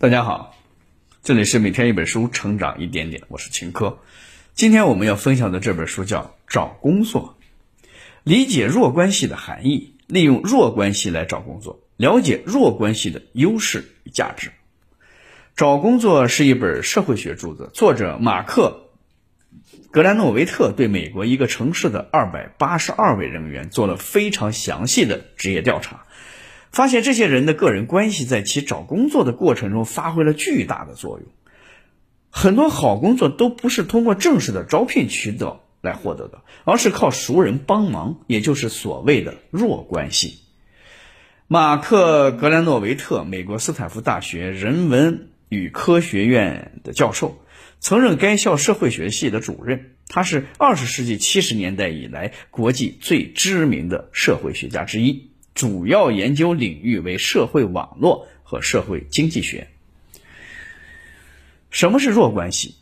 大家好，这里是每天一本书，成长一点点，我是秦科。今天我们要分享的这本书叫《找工作》，理解弱关系的含义，利用弱关系来找工作，了解弱关系的优势与价值。找工作是一本社会学著作，作者马克·格兰诺维特对美国一个城市的二百八十二位人员做了非常详细的职业调查。发现这些人的个人关系在其找工作的过程中发挥了巨大的作用。很多好工作都不是通过正式的招聘渠道来获得的，而是靠熟人帮忙，也就是所谓的弱关系。马克·格兰诺维特，美国斯坦福大学人文与科学院的教授，曾任该校社会学系的主任。他是二十世纪七十年代以来国际最知名的社会学家之一。主要研究领域为社会网络和社会经济学。什么是弱关系？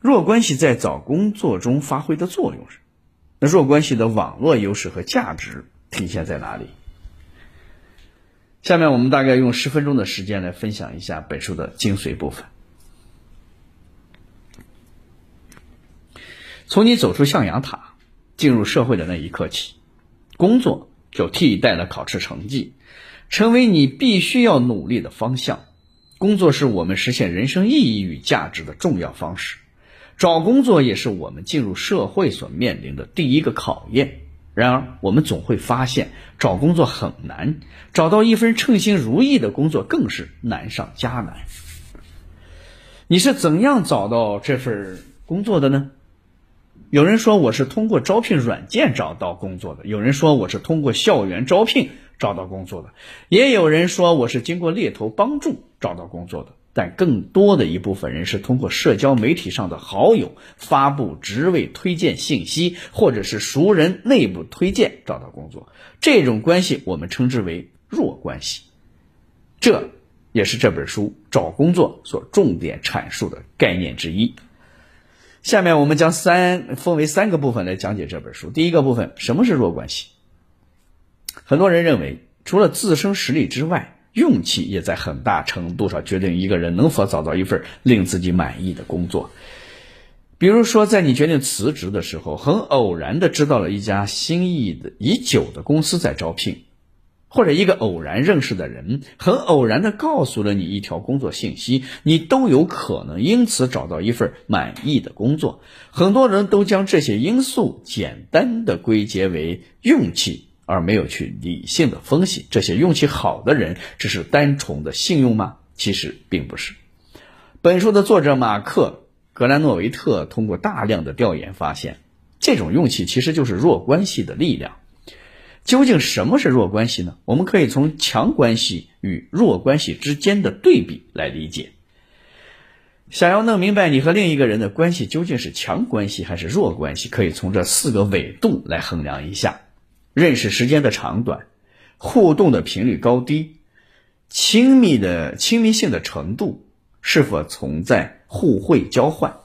弱关系在找工作中发挥的作用是？那弱关系的网络优势和价值体现在哪里？下面我们大概用十分钟的时间来分享一下本书的精髓部分。从你走出象牙塔，进入社会的那一刻起，工作。就替代了考试成绩，成为你必须要努力的方向。工作是我们实现人生意义与价值的重要方式，找工作也是我们进入社会所面临的第一个考验。然而，我们总会发现找工作很难，找到一份称心如意的工作更是难上加难。你是怎样找到这份工作的呢？有人说我是通过招聘软件找到工作的，有人说我是通过校园招聘找到工作的，也有人说我是经过猎头帮助找到工作的。但更多的一部分人是通过社交媒体上的好友发布职位推荐信息，或者是熟人内部推荐找到工作。这种关系我们称之为弱关系，这也是这本书找工作所重点阐述的概念之一。下面我们将三分为三个部分来讲解这本书。第一个部分，什么是弱关系？很多人认为，除了自身实力之外，运气也在很大程度上决定一个人能否找到一份令自己满意的工作。比如说，在你决定辞职的时候，很偶然的知道了一家心仪的已久的公司在招聘。或者一个偶然认识的人，很偶然的告诉了你一条工作信息，你都有可能因此找到一份满意的工作。很多人都将这些因素简单的归结为运气，而没有去理性的分析这些运气好的人只是单纯的幸运吗？其实并不是。本书的作者马克·格兰诺维特通过大量的调研发现，这种运气其实就是弱关系的力量。究竟什么是弱关系呢？我们可以从强关系与弱关系之间的对比来理解。想要弄明白你和另一个人的关系究竟是强关系还是弱关系，可以从这四个维度来衡量一下：认识时间的长短、互动的频率高低、亲密的亲密性的程度、是否存在互惠交换。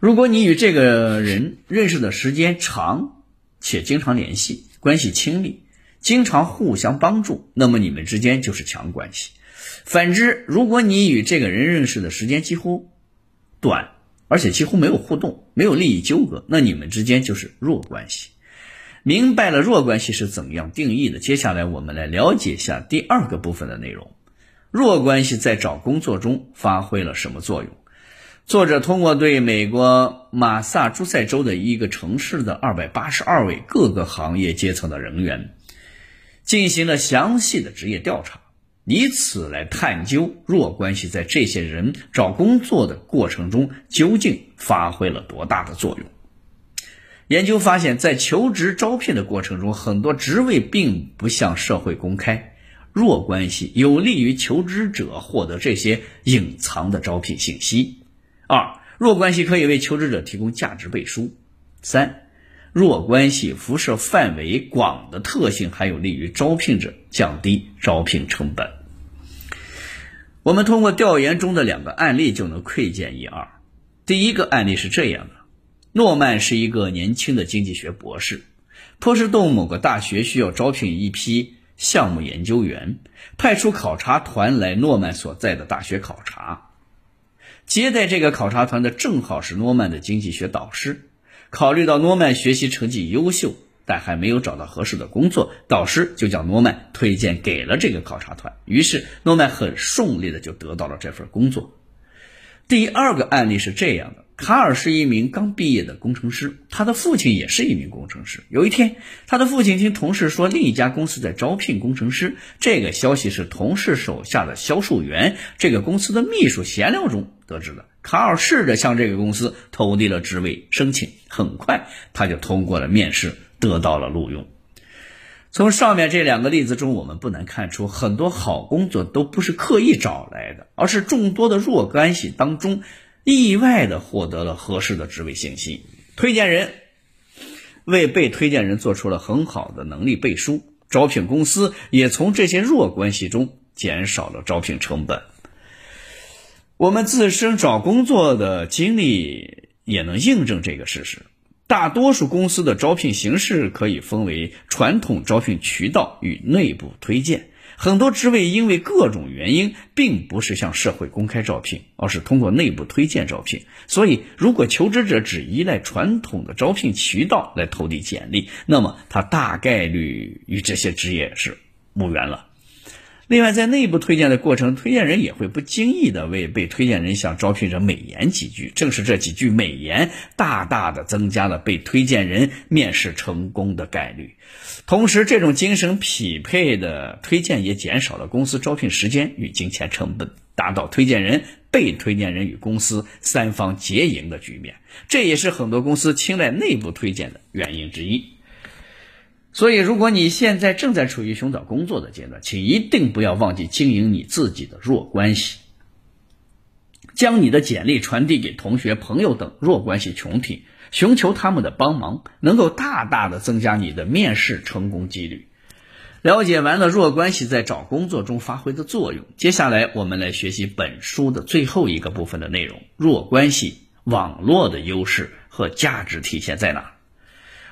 如果你与这个人认识的时间长，且经常联系，关系亲密，经常互相帮助，那么你们之间就是强关系。反之，如果你与这个人认识的时间几乎短，而且几乎没有互动，没有利益纠葛，那你们之间就是弱关系。明白了弱关系是怎样定义的，接下来我们来了解一下第二个部分的内容：弱关系在找工作中发挥了什么作用？作者通过对美国马萨诸塞州的一个城市的二百八十二位各个行业阶层的人员，进行了详细的职业调查，以此来探究弱关系在这些人找工作的过程中究竟发挥了多大的作用。研究发现，在求职招聘的过程中，很多职位并不向社会公开，弱关系有利于求职者获得这些隐藏的招聘信息。二弱关系可以为求职者提供价值背书。三弱关系辐射范围广的特性还有利于招聘者降低招聘成本。我们通过调研中的两个案例就能窥见一二。第一个案例是这样的：诺曼是一个年轻的经济学博士，波士顿某个大学需要招聘一批项目研究员，派出考察团来诺曼所在的大学考察。接待这个考察团的正好是诺曼的经济学导师。考虑到诺曼学习成绩优秀，但还没有找到合适的工作，导师就将诺曼推荐给了这个考察团。于是诺曼很顺利的就得到了这份工作。第二个案例是这样的。卡尔是一名刚毕业的工程师，他的父亲也是一名工程师。有一天，他的父亲听同事说另一家公司在招聘工程师，这个消息是同事手下的销售员这个公司的秘书闲聊中得知的。卡尔试着向这个公司投递了职位申请，很快他就通过了面试，得到了录用。从上面这两个例子中，我们不难看出，很多好工作都不是刻意找来的，而是众多的弱关系当中。意外的获得了合适的职位信息，推荐人为被推荐人做出了很好的能力背书，招聘公司也从这些弱关系中减少了招聘成本。我们自身找工作的经历也能印证这个事实。大多数公司的招聘形式可以分为传统招聘渠道与内部推荐。很多职位因为各种原因，并不是向社会公开招聘，而是通过内部推荐招聘。所以，如果求职者只依赖传统的招聘渠道来投递简历，那么他大概率与这些职业是无缘了。另外，在内部推荐的过程，推荐人也会不经意的为被推荐人向招聘者美言几句。正是这几句美言，大大的增加了被推荐人面试成功的概率。同时，这种精神匹配的推荐也减少了公司招聘时间与金钱成本，达到推荐人、被推荐人与公司三方结赢的局面。这也是很多公司青睐内部推荐的原因之一。所以，如果你现在正在处于寻找工作的阶段，请一定不要忘记经营你自己的弱关系，将你的简历传递给同学、朋友等弱关系群体，寻求他们的帮忙，能够大大的增加你的面试成功几率。了解完了弱关系在找工作中发挥的作用，接下来我们来学习本书的最后一个部分的内容：弱关系网络的优势和价值体现在哪？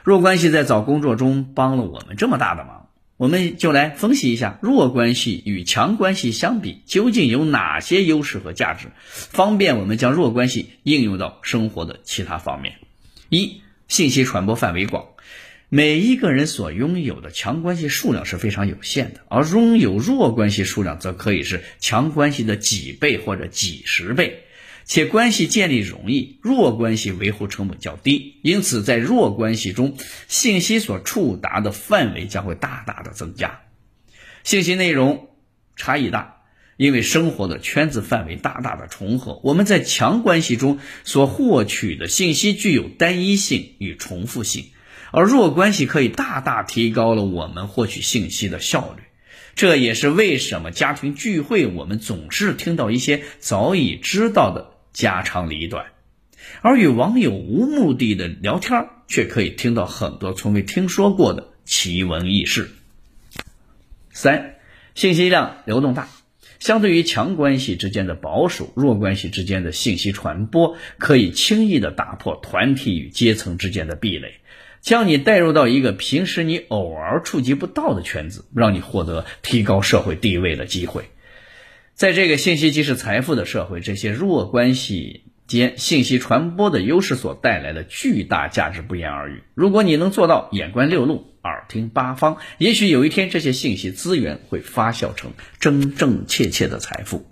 弱关系在找工作中帮了我们这么大的忙，我们就来分析一下弱关系与强关系相比究竟有哪些优势和价值，方便我们将弱关系应用到生活的其他方面。一、信息传播范围广，每一个人所拥有的强关系数量是非常有限的，而拥有弱关系数量则可以是强关系的几倍或者几十倍。且关系建立容易，弱关系维护成本较低，因此在弱关系中，信息所触达的范围将会大大的增加，信息内容差异大，因为生活的圈子范围大大的重合。我们在强关系中所获取的信息具有单一性与重复性，而弱关系可以大大提高了我们获取信息的效率。这也是为什么家庭聚会我们总是听到一些早已知道的。家长里短，而与网友无目的的聊天，却可以听到很多从未听说过的奇闻异事。三，信息量流动大，相对于强关系之间的保守，弱关系之间的信息传播，可以轻易的打破团体与阶层之间的壁垒，将你带入到一个平时你偶尔触及不到的圈子，让你获得提高社会地位的机会。在这个信息即是财富的社会，这些弱关系间信息传播的优势所带来的巨大价值不言而喻。如果你能做到眼观六路，耳听八方，也许有一天这些信息资源会发酵成真真切切的财富。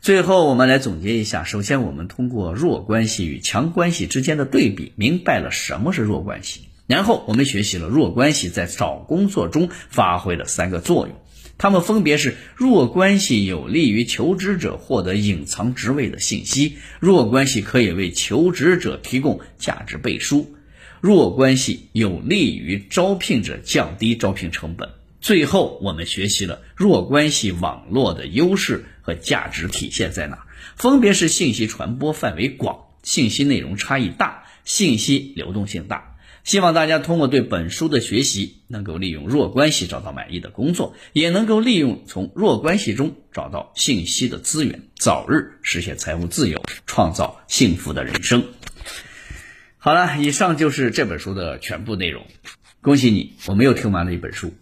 最后，我们来总结一下：首先，我们通过弱关系与强关系之间的对比，明白了什么是弱关系。然后，我们学习了弱关系在找工作中发挥的三个作用。他们分别是：弱关系有利于求职者获得隐藏职位的信息；弱关系可以为求职者提供价值背书；弱关系有利于招聘者降低招聘成本。最后，我们学习了弱关系网络的优势和价值体现在哪，分别是信息传播范围广、信息内容差异大、信息流动性大。希望大家通过对本书的学习，能够利用弱关系找到满意的工作，也能够利用从弱关系中找到信息的资源，早日实现财务自由，创造幸福的人生。好了，以上就是这本书的全部内容。恭喜你，我们又听完了一本书。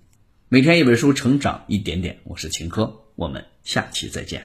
每天一本书，成长一点点。我是秦科，我们下期再见。